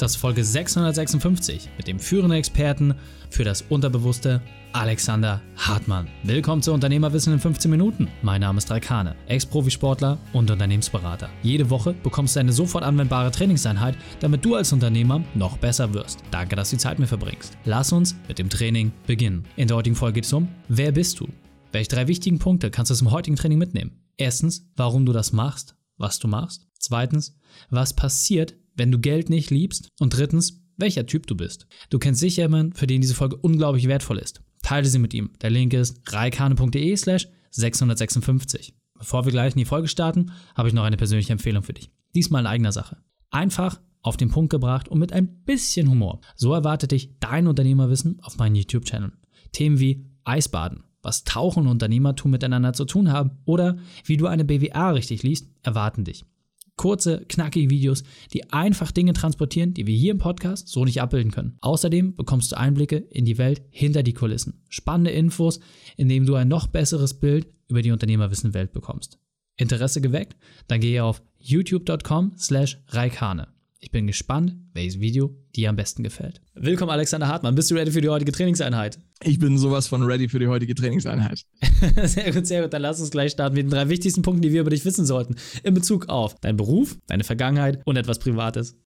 Das Folge 656 mit dem führenden Experten für das Unterbewusste, Alexander Hartmann. Willkommen zu Unternehmerwissen in 15 Minuten. Mein Name ist Raikane, Ex-Profisportler und Unternehmensberater. Jede Woche bekommst du eine sofort anwendbare Trainingseinheit, damit du als Unternehmer noch besser wirst. Danke, dass du die Zeit mir verbringst. Lass uns mit dem Training beginnen. In der heutigen Folge geht es um, wer bist du? Welche drei wichtigen Punkte kannst du dem heutigen Training mitnehmen? Erstens, warum du das machst, was du machst. Zweitens, was passiert, wenn du Geld nicht liebst. Und drittens, welcher Typ du bist. Du kennst sicher jemanden, für den diese Folge unglaublich wertvoll ist. Teile sie mit ihm. Der Link ist reikane.de slash 656. Bevor wir gleich in die Folge starten, habe ich noch eine persönliche Empfehlung für dich. Diesmal in eigener Sache. Einfach auf den Punkt gebracht und mit ein bisschen Humor. So erwartet dich dein Unternehmerwissen auf meinem YouTube-Channel. Themen wie Eisbaden, was Tauchen und Unternehmertum miteinander zu tun haben oder wie du eine BWA richtig liest, erwarten dich. Kurze, knackige Videos, die einfach Dinge transportieren, die wir hier im Podcast so nicht abbilden können. Außerdem bekommst du Einblicke in die Welt hinter die Kulissen. Spannende Infos, indem du ein noch besseres Bild über die Unternehmerwissen-Welt bekommst. Interesse geweckt? Dann gehe auf youtube.com slash reikane. Ich bin gespannt, welches Video dir am besten gefällt. Willkommen, Alexander Hartmann. Bist du ready für die heutige Trainingseinheit? Ich bin sowas von ready für die heutige Trainingseinheit. sehr gut, sehr gut. Dann lass uns gleich starten mit den drei wichtigsten Punkten, die wir über dich wissen sollten. In Bezug auf deinen Beruf, deine Vergangenheit und etwas Privates.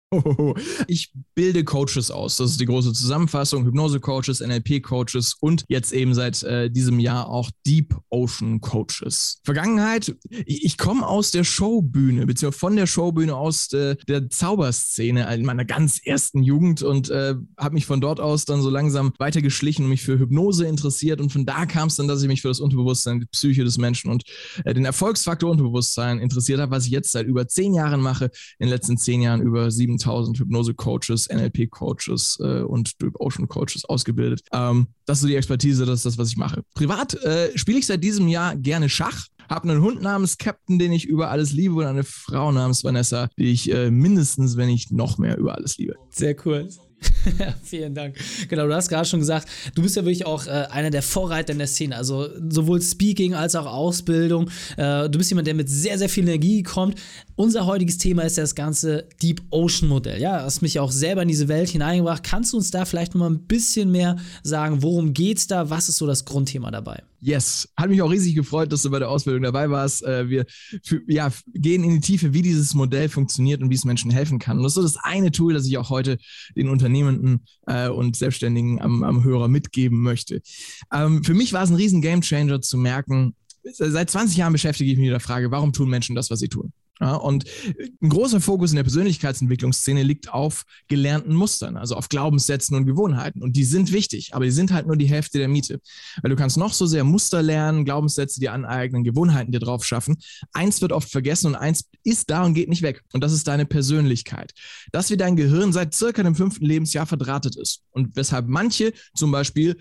Ich bilde Coaches aus. Das ist die große Zusammenfassung. Hypnose-Coaches, NLP-Coaches und jetzt eben seit äh, diesem Jahr auch Deep Ocean Coaches. Vergangenheit, ich, ich komme aus der Showbühne, beziehungsweise von der Showbühne aus äh, der Zauberszene in meiner ganz ersten Jugend und äh, habe mich von dort aus dann so langsam weitergeschlichen und mich für Hypnose interessiert. Und von da kam es dann, dass ich mich für das Unterbewusstsein, die Psyche des Menschen und äh, den Erfolgsfaktor Unterbewusstsein interessiert habe, was ich jetzt seit über zehn Jahren mache. In den letzten zehn Jahren über 7000 Hypnose-Coaches, NLP-Coaches äh, und Deep Ocean-Coaches ausgebildet. Ähm, das ist so die Expertise, das ist das, was ich mache. Privat äh, spiele ich seit diesem Jahr gerne Schach. Habe einen Hund namens Captain, den ich über alles liebe, und eine Frau namens Vanessa, die ich äh, mindestens, wenn nicht noch mehr über alles liebe. Sehr cool. Vielen Dank. Genau, du hast gerade schon gesagt, du bist ja wirklich auch äh, einer der Vorreiter in der Szene. Also sowohl Speaking als auch Ausbildung. Äh, du bist jemand, der mit sehr, sehr viel Energie kommt. Unser heutiges Thema ist ja das ganze Deep Ocean Modell. Ja, hast mich auch selber in diese Welt hineingebracht. Kannst du uns da vielleicht noch mal ein bisschen mehr sagen, worum geht's da? Was ist so das Grundthema dabei? Yes, hat mich auch riesig gefreut, dass du bei der Ausbildung dabei warst. Äh, wir für, ja, gehen in die Tiefe, wie dieses Modell funktioniert und wie es Menschen helfen kann. Und das ist so das eine Tool, das ich auch heute den Unternehmenden äh, und Selbstständigen am, am Hörer mitgeben möchte. Ähm, für mich war es ein riesen Gamechanger zu merken, seit 20 Jahren beschäftige ich mich mit der Frage, warum tun Menschen das, was sie tun? Ja, und ein großer Fokus in der Persönlichkeitsentwicklungsszene liegt auf gelernten Mustern, also auf Glaubenssätzen und Gewohnheiten. Und die sind wichtig, aber die sind halt nur die Hälfte der Miete. Weil du kannst noch so sehr Muster lernen, Glaubenssätze dir aneignen, Gewohnheiten dir drauf schaffen. Eins wird oft vergessen und eins ist da und geht nicht weg. Und das ist deine Persönlichkeit. Das, wie dein Gehirn seit circa dem fünften Lebensjahr verdrahtet ist. Und weshalb manche zum Beispiel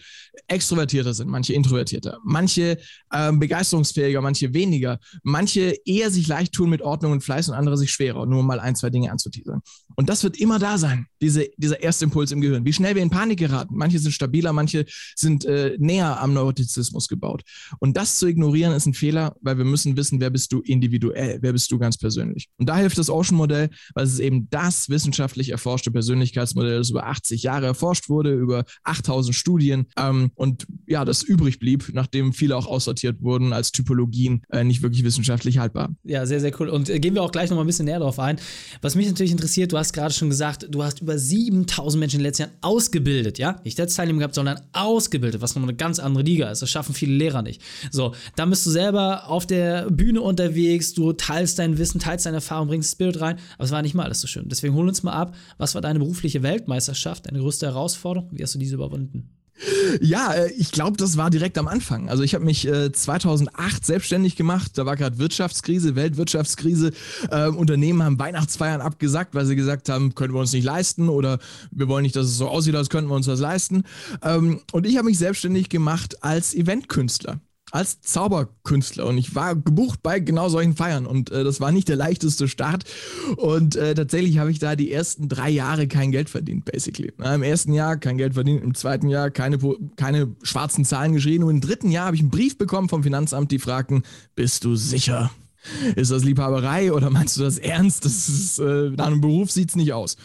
extrovertierter sind, manche introvertierter, manche äh, begeisterungsfähiger, manche weniger, manche eher sich leicht tun mit Ordnung und Fleiß und andere sich schwerer, nur mal ein, zwei Dinge anzuteasern. Und das wird immer da sein, diese, dieser erste Impuls im Gehirn. Wie schnell wir in Panik geraten. Manche sind stabiler, manche sind äh, näher am Neurotizismus gebaut. Und das zu ignorieren ist ein Fehler, weil wir müssen wissen, wer bist du individuell, wer bist du ganz persönlich. Und da hilft das Ocean-Modell, weil es eben das wissenschaftlich erforschte Persönlichkeitsmodell, das über 80 Jahre erforscht wurde, über 8000 Studien ähm, und ja, das übrig blieb, nachdem viele auch aussortiert wurden als Typologien, äh, nicht wirklich wissenschaftlich haltbar. Ja, sehr, sehr cool. Und äh, gehen wir auch gleich noch mal ein bisschen näher drauf ein. Was mich natürlich interessiert, du hast gerade schon gesagt, du hast über 7000 Menschen in den letzten Jahren ausgebildet, ja? Nicht als Teilnehmer gehabt, sondern ausgebildet, was nochmal eine ganz andere Liga ist. Das schaffen viele Lehrer nicht. So, dann bist du selber auf der Bühne unterwegs, du teilst dein Wissen, teilst deine Erfahrung, bringst das Bild rein, aber es war nicht mal alles so schön. Deswegen hol uns mal ab, was war deine berufliche Weltmeisterschaft, deine größte Herausforderung? Wie hast du diese überwunden? Ja, äh, ich glaube, das war direkt am Anfang. Also ich habe mich äh, 2008 selbstständig gemacht. Da war gerade Wirtschaftskrise, Weltwirtschaftskrise. Äh, Unternehmen haben Weihnachtsfeiern abgesagt, weil sie gesagt haben, können wir uns nicht leisten oder wir wollen nicht, dass es so aussieht, als könnten wir uns das leisten. Ähm, und ich habe mich selbstständig gemacht als Eventkünstler als Zauberkünstler und ich war gebucht bei genau solchen Feiern und äh, das war nicht der leichteste Start und äh, tatsächlich habe ich da die ersten drei Jahre kein Geld verdient, basically. Na, Im ersten Jahr kein Geld verdient, im zweiten Jahr keine, keine schwarzen Zahlen geschrieben und im dritten Jahr habe ich einen Brief bekommen vom Finanzamt, die fragten, bist du sicher? Ist das Liebhaberei oder meinst du das ernst? Das ist, äh, nach einem Beruf sieht es nicht aus.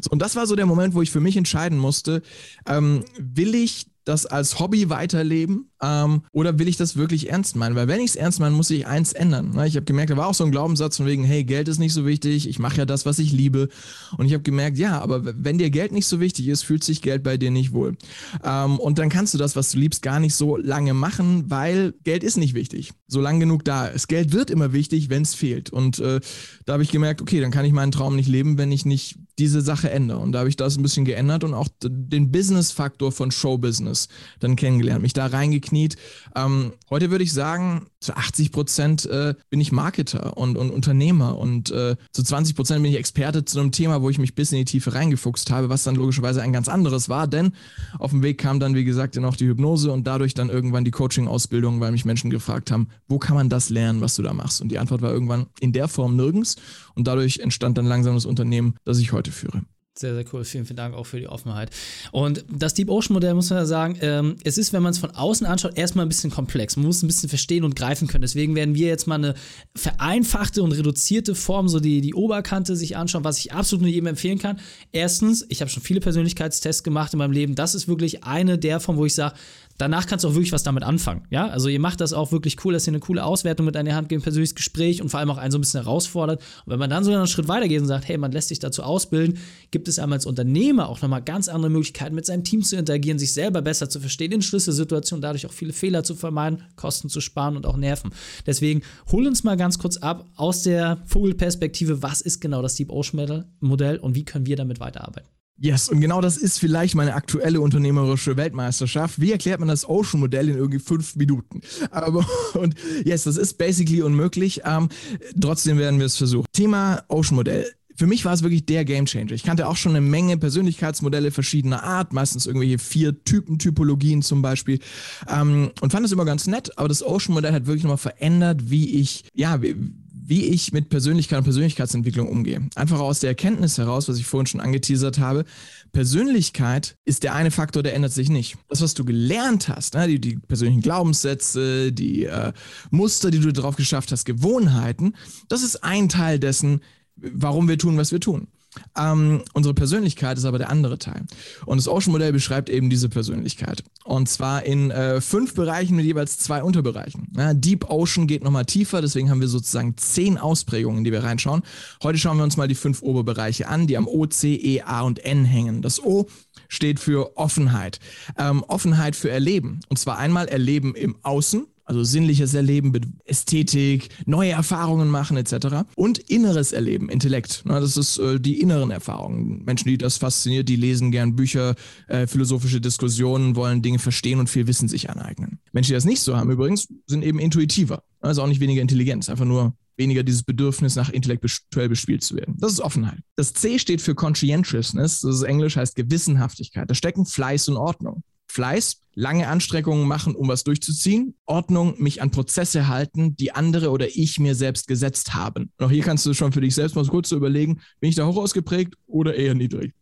So, und das war so der Moment, wo ich für mich entscheiden musste, ähm, will ich das als Hobby weiterleben ähm, oder will ich das wirklich ernst meinen? Weil wenn ich es ernst meine, muss ich eins ändern. Ne? Ich habe gemerkt, da war auch so ein Glaubenssatz von wegen, hey, Geld ist nicht so wichtig, ich mache ja das, was ich liebe. Und ich habe gemerkt, ja, aber wenn dir Geld nicht so wichtig ist, fühlt sich Geld bei dir nicht wohl. Ähm, und dann kannst du das, was du liebst, gar nicht so lange machen, weil Geld ist nicht wichtig, solange genug da ist. Geld wird immer wichtig, wenn es fehlt. Und äh, da habe ich gemerkt, okay, dann kann ich meinen Traum nicht leben, wenn ich nicht diese Sache ändere. Und da habe ich das ein bisschen geändert und auch den Business-Faktor von Showbusiness dann kennengelernt, mich da reingekniet. Ähm, heute würde ich sagen, zu 80 Prozent äh, bin ich Marketer und, und Unternehmer und äh, zu 20 Prozent bin ich Experte zu einem Thema, wo ich mich bis in die Tiefe reingefuchst habe, was dann logischerweise ein ganz anderes war, denn auf dem Weg kam dann, wie gesagt, dann auch die Hypnose und dadurch dann irgendwann die Coaching-Ausbildung, weil mich Menschen gefragt haben, wo kann man das lernen, was du da machst? Und die Antwort war irgendwann in der Form nirgends und dadurch entstand dann langsam das Unternehmen, das ich heute führe. Sehr, sehr cool. Vielen, vielen Dank auch für die Offenheit. Und das Deep Ocean Modell, muss man ja sagen, ähm, es ist, wenn man es von außen anschaut, erstmal ein bisschen komplex. Man muss ein bisschen verstehen und greifen können. Deswegen werden wir jetzt mal eine vereinfachte und reduzierte Form, so die, die Oberkante sich anschauen, was ich absolut nur jedem empfehlen kann. Erstens, ich habe schon viele Persönlichkeitstests gemacht in meinem Leben. Das ist wirklich eine der Formen, wo ich sage, danach kannst du auch wirklich was damit anfangen. Ja, also ihr macht das auch wirklich cool, dass ihr eine coole Auswertung mit die Hand gebt, ein persönliches Gespräch und vor allem auch einen so ein bisschen herausfordert. Und wenn man dann so einen Schritt weitergeht und sagt, hey, man lässt sich dazu ausbilden, gibt es einmal als Unternehmer auch nochmal ganz andere Möglichkeiten, mit seinem Team zu interagieren, sich selber besser zu verstehen, in Schlüsselsituationen, dadurch auch viele Fehler zu vermeiden, Kosten zu sparen und auch Nerven. Deswegen hol uns mal ganz kurz ab aus der Vogelperspektive, was ist genau das Deep Ocean Modell und wie können wir damit weiterarbeiten? Yes, und genau das ist vielleicht meine aktuelle unternehmerische Weltmeisterschaft. Wie erklärt man das Ocean-Modell in irgendwie fünf Minuten? Aber, und yes, das ist basically unmöglich. Ähm, trotzdem werden wir es versuchen. Thema Ocean-Modell für mich war es wirklich der Gamechanger. Ich kannte auch schon eine Menge Persönlichkeitsmodelle verschiedener Art, meistens irgendwelche vier Typen-Typologien zum Beispiel, ähm, und fand es immer ganz nett. Aber das Ocean-Modell hat wirklich nochmal verändert, wie ich, ja, wie, wie ich mit Persönlichkeit und Persönlichkeitsentwicklung umgehe. Einfach aus der Erkenntnis heraus, was ich vorhin schon angeteasert habe, Persönlichkeit ist der eine Faktor, der ändert sich nicht. Das, was du gelernt hast, ne, die, die, persönlichen Glaubenssätze, die äh, Muster, die du drauf geschafft hast, Gewohnheiten, das ist ein Teil dessen, warum wir tun, was wir tun. Ähm, unsere Persönlichkeit ist aber der andere Teil. Und das Ocean-Modell beschreibt eben diese Persönlichkeit. Und zwar in äh, fünf Bereichen mit jeweils zwei Unterbereichen. Ja, Deep Ocean geht nochmal tiefer, deswegen haben wir sozusagen zehn Ausprägungen, die wir reinschauen. Heute schauen wir uns mal die fünf Oberbereiche an, die am O, C, E, A und N hängen. Das O steht für Offenheit. Ähm, Offenheit für Erleben. Und zwar einmal Erleben im Außen, also sinnliches Erleben, Ästhetik, neue Erfahrungen machen etc. Und inneres Erleben, Intellekt. Das ist äh, die inneren Erfahrungen. Menschen, die das fasziniert, die lesen gern Bücher, äh, philosophische Diskussionen, wollen Dinge verstehen und viel Wissen sich aneignen. Menschen, die das nicht so haben übrigens, sind eben intuitiver. Also auch nicht weniger Intelligenz, einfach nur weniger dieses Bedürfnis nach intellektuell bespielt zu werden. Das ist Offenheit. Das C steht für Conscientiousness, das ist Englisch, heißt Gewissenhaftigkeit. Da stecken Fleiß und Ordnung. Fleiß, lange Anstrengungen machen, um was durchzuziehen. Ordnung, mich an Prozesse halten, die andere oder ich mir selbst gesetzt haben. Und auch hier kannst du schon für dich selbst mal kurz so überlegen, bin ich da hoch ausgeprägt oder eher niedrig?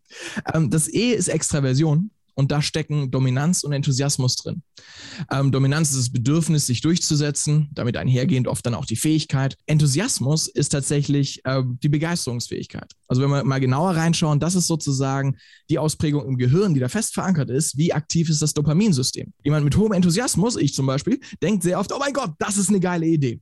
Ähm, das E ist Extraversion und da stecken Dominanz und Enthusiasmus drin. Ähm, Dominanz ist das Bedürfnis, sich durchzusetzen, damit einhergehend oft dann auch die Fähigkeit. Enthusiasmus ist tatsächlich äh, die Begeisterungsfähigkeit. Also wenn wir mal genauer reinschauen, das ist sozusagen die Ausprägung im Gehirn, die da fest verankert ist. Wie aktiv ist das Dopaminsystem? Jemand mit hohem Enthusiasmus, ich zum Beispiel, denkt sehr oft, oh mein Gott, das ist eine geile Idee.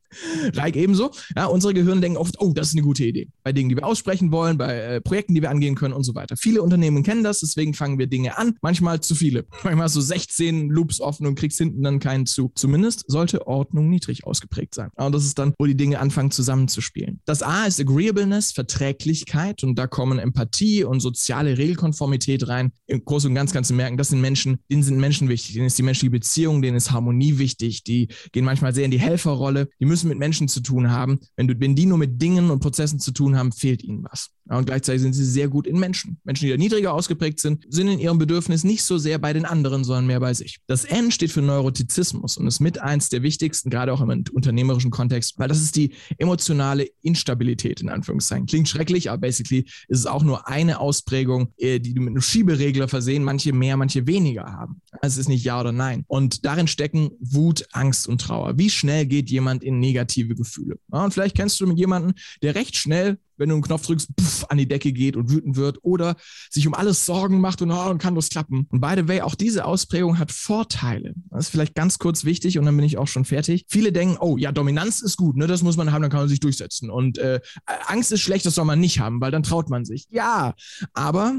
Like ebenso, ja, unsere Gehirne denken oft, oh, das ist eine gute Idee. Bei Dingen, die wir aussprechen wollen, bei äh, Projekten, die wir angehen können und so weiter. Viele Unternehmen kennen das, deswegen fangen wir Dinge an. Manchmal zu viele. Manchmal du 16 Loops offen und kriegst hinten dann keinen Zug. Zumindest sollte Ordnung niedrig ausgeprägt sein. Und das ist dann, wo die Dinge anfangen zusammenzuspielen. Das A ist Agreeableness, Verträglichkeit und da kommen Empathie und soziale Regelkonformität rein. Im Großen und Ganzen kannst du merken, das sind Menschen, denen sind Menschen wichtig, denen ist die menschliche Beziehung, denen ist Harmonie wichtig, die gehen manchmal sehr in die Helferrolle, die müssen mit Menschen zu tun haben. Wenn, du, wenn die nur mit Dingen und Prozessen zu tun haben, fehlt ihnen was. Und gleichzeitig sind sie sehr gut in Menschen. Menschen, die da niedriger ausgeprägt sind, sind in ihrem Bedürfnis nicht so sehr bei den anderen, sondern mehr bei sich. Das N steht für Neurotizismus und ist mit eins der wichtigsten, gerade auch im unternehmerischen Kontext, weil das ist die emotionale Instabilität in Anführungszeichen. Klingt schrecklich, aber basically ist es auch nur eine Ausprägung, äh, die mit einem Schieberegler versehen, manche mehr, manche weniger haben. Es ist nicht Ja oder Nein. Und darin stecken Wut, Angst und Trauer. Wie schnell geht jemand in negative Gefühle? Ja, und vielleicht kennst du jemanden, der recht schnell wenn du einen Knopf drückst, puff, an die Decke geht und wütend wird oder sich um alles Sorgen macht und, oh, kann das klappen. Und by the way, auch diese Ausprägung hat Vorteile. Das ist vielleicht ganz kurz wichtig und dann bin ich auch schon fertig. Viele denken, oh ja, Dominanz ist gut, ne, das muss man haben, dann kann man sich durchsetzen. Und äh, Angst ist schlecht, das soll man nicht haben, weil dann traut man sich. Ja, aber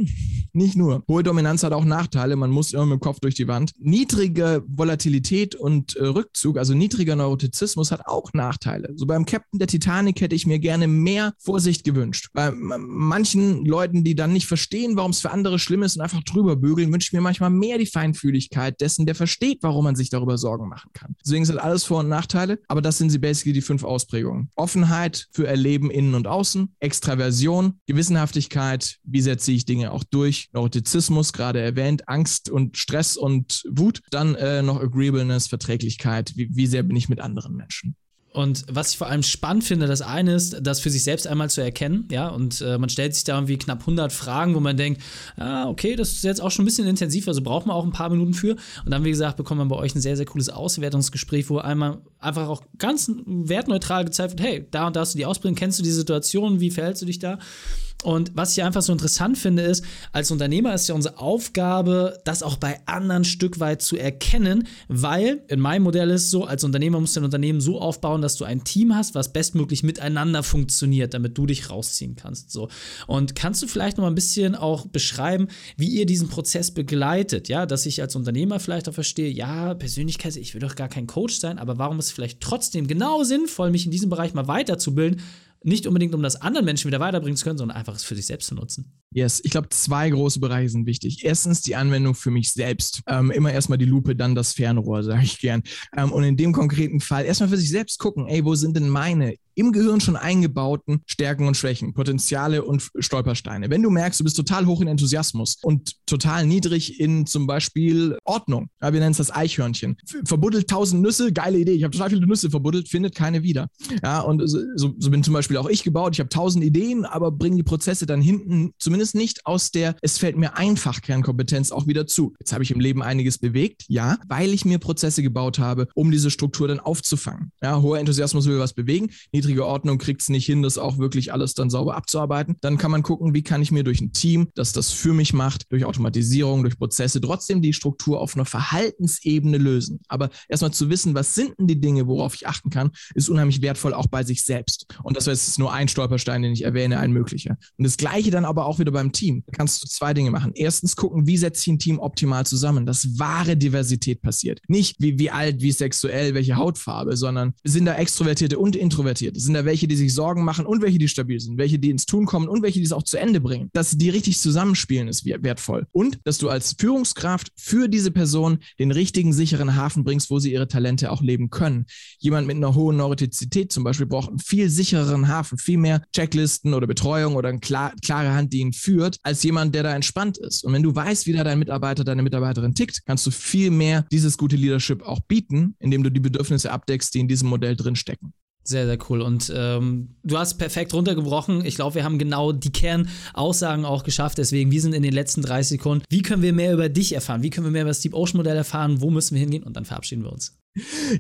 nicht nur. Hohe Dominanz hat auch Nachteile, man muss immer mit dem Kopf durch die Wand. Niedrige Volatilität und äh, Rückzug, also niedriger Neurotizismus hat auch Nachteile. So beim Captain der Titanic hätte ich mir gerne mehr Vorsicht gewünscht gewünscht. Bei manchen Leuten, die dann nicht verstehen, warum es für andere schlimm ist und einfach drüber bügeln, wünsche ich mir manchmal mehr die Feinfühligkeit dessen, der versteht, warum man sich darüber Sorgen machen kann. Deswegen sind alles Vor- und Nachteile, aber das sind sie basically die fünf Ausprägungen. Offenheit für Erleben innen und außen, Extraversion, Gewissenhaftigkeit, wie setze ich Dinge auch durch, Neurotizismus, gerade erwähnt, Angst und Stress und Wut, dann äh, noch Agreeableness, Verträglichkeit, wie, wie sehr bin ich mit anderen Menschen. Und was ich vor allem spannend finde, das eine ist, das für sich selbst einmal zu erkennen, ja, und äh, man stellt sich da irgendwie knapp 100 Fragen, wo man denkt, ah, okay, das ist jetzt auch schon ein bisschen intensiv, also braucht man auch ein paar Minuten für. Und dann, wie gesagt, bekommt man bei euch ein sehr, sehr cooles Auswertungsgespräch, wo einmal einfach auch ganz wertneutral gezeigt wird, hey, da und da hast du die Ausbildung, kennst du die Situation, wie verhältst du dich da? Und was ich einfach so interessant finde, ist, als Unternehmer ist ja unsere Aufgabe, das auch bei anderen Stück weit zu erkennen, weil in meinem Modell ist es so, als Unternehmer musst du ein Unternehmen so aufbauen, dass du ein Team hast, was bestmöglich miteinander funktioniert, damit du dich rausziehen kannst. So. Und kannst du vielleicht noch mal ein bisschen auch beschreiben, wie ihr diesen Prozess begleitet, ja, dass ich als Unternehmer vielleicht auch verstehe, ja, Persönlichkeit, ich will doch gar kein Coach sein, aber warum ist es vielleicht trotzdem genau sinnvoll, mich in diesem Bereich mal weiterzubilden, nicht unbedingt, um das anderen Menschen wieder weiterbringen zu können, sondern einfach es für sich selbst zu nutzen. Yes, ich glaube, zwei große Bereiche sind wichtig. Erstens die Anwendung für mich selbst. Ähm, immer erstmal die Lupe, dann das Fernrohr, sage ich gern. Ähm, und in dem konkreten Fall erstmal für sich selbst gucken, ey, wo sind denn meine im Gehirn schon eingebauten Stärken und Schwächen, Potenziale und Stolpersteine. Wenn du merkst, du bist total hoch in Enthusiasmus und total niedrig in zum Beispiel Ordnung, ja, wir nennen es das Eichhörnchen, verbuddelt tausend Nüsse, geile Idee, ich habe total viele Nüsse verbuddelt, findet keine wieder. Ja, und so, so bin zum Beispiel auch ich gebaut, ich habe tausend Ideen, aber bringe die Prozesse dann hinten zumindest nicht aus der, es fällt mir einfach Kernkompetenz auch wieder zu. Jetzt habe ich im Leben einiges bewegt, ja, weil ich mir Prozesse gebaut habe, um diese Struktur dann aufzufangen. Ja, hoher Enthusiasmus will was bewegen, niedrige Ordnung kriegt es nicht hin, das auch wirklich alles dann sauber abzuarbeiten. Dann kann man gucken, wie kann ich mir durch ein Team, das das für mich macht, durch Automatisierung, durch Prozesse, trotzdem die Struktur auf einer Verhaltensebene lösen. Aber erstmal zu wissen, was sind denn die Dinge, worauf ich achten kann, ist unheimlich wertvoll auch bei sich selbst. Und das ist nur ein Stolperstein, den ich erwähne, ein möglicher. Und das Gleiche dann aber auch wieder beim Team. Kannst du zwei Dinge machen. Erstens gucken, wie setze ich ein Team optimal zusammen, dass wahre Diversität passiert. Nicht wie, wie alt, wie sexuell, welche Hautfarbe, sondern sind da Extrovertierte und Introvertierte? Sind da welche, die sich Sorgen machen und welche, die stabil sind? Welche, die ins Tun kommen und welche, die es auch zu Ende bringen? Dass die richtig zusammenspielen, ist wertvoll. Und dass du als Führungskraft für diese Person den richtigen, sicheren Hafen bringst, wo sie ihre Talente auch leben können. Jemand mit einer hohen Neurotizität zum Beispiel braucht einen viel sichereren Hafen, viel mehr Checklisten oder Betreuung oder eine klar, klare Hand, die ihn führt, als jemand, der da entspannt ist. Und wenn du weißt, wie da dein Mitarbeiter, deine Mitarbeiterin tickt, kannst du viel mehr dieses gute Leadership auch bieten, indem du die Bedürfnisse abdeckst, die in diesem Modell drinstecken. Sehr, sehr cool. Und ähm, du hast perfekt runtergebrochen. Ich glaube, wir haben genau die Kernaussagen auch geschafft. Deswegen, wir sind in den letzten 30 Sekunden. Wie können wir mehr über dich erfahren? Wie können wir mehr über das Deep Ocean Modell erfahren? Wo müssen wir hingehen? Und dann verabschieden wir uns.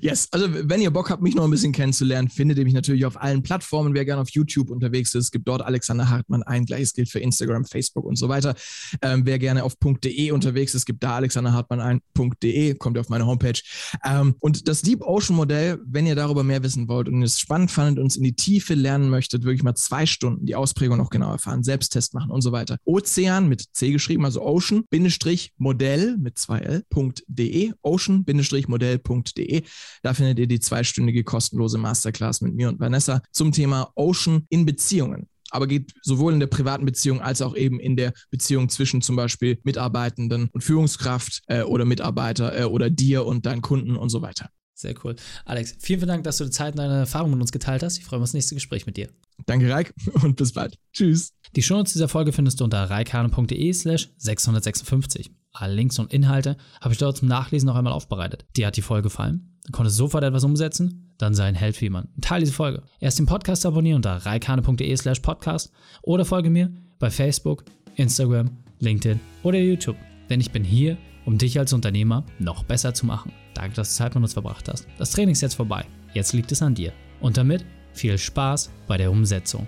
Yes, also wenn ihr Bock habt, mich noch ein bisschen kennenzulernen, findet ihr mich natürlich auf allen Plattformen. Wer gerne auf YouTube unterwegs ist, gibt dort Alexander Hartmann ein. Gleiches gilt für Instagram, Facebook und so weiter. Ähm, wer gerne auf .de unterwegs ist, gibt da Alexander Hartmann ein.de, kommt ihr auf meine Homepage. Ähm, und das Deep Ocean Modell, wenn ihr darüber mehr wissen wollt und es spannend fandet und uns in die Tiefe lernen möchtet, wirklich mal zwei Stunden die Ausprägung noch genau erfahren, Selbsttest machen und so weiter. Ozean mit C geschrieben, also Ocean-Modell mit zwei L.de, Ocean-Modell.de www.ocean.de. Da findet ihr die zweistündige kostenlose Masterclass mit mir und Vanessa zum Thema Ocean in Beziehungen aber geht sowohl in der privaten Beziehung als auch eben in der Beziehung zwischen zum Beispiel Mitarbeitenden und Führungskraft äh, oder Mitarbeiter äh, oder dir und deinen Kunden und so weiter. Sehr cool. Alex, vielen, vielen Dank, dass du die Zeit und deine Erfahrungen mit uns geteilt hast. Ich freue mich auf das nächste Gespräch mit dir. Danke, Raik, und bis bald. Tschüss. Die Shownotes dieser Folge findest du unter reikane.de slash 656. Alle Links und Inhalte habe ich dort zum Nachlesen noch einmal aufbereitet. Dir hat die Folge gefallen? Du konntest sofort etwas umsetzen? Dann sei ein Held wie man. Teil diese Folge. Erst den Podcast abonnieren unter reikane.de slash podcast oder folge mir bei Facebook, Instagram, LinkedIn oder YouTube. Denn ich bin hier, um dich als Unternehmer noch besser zu machen. Danke, dass du Zeit mit uns verbracht hast. Das Training ist jetzt vorbei. Jetzt liegt es an dir. Und damit viel Spaß bei der Umsetzung.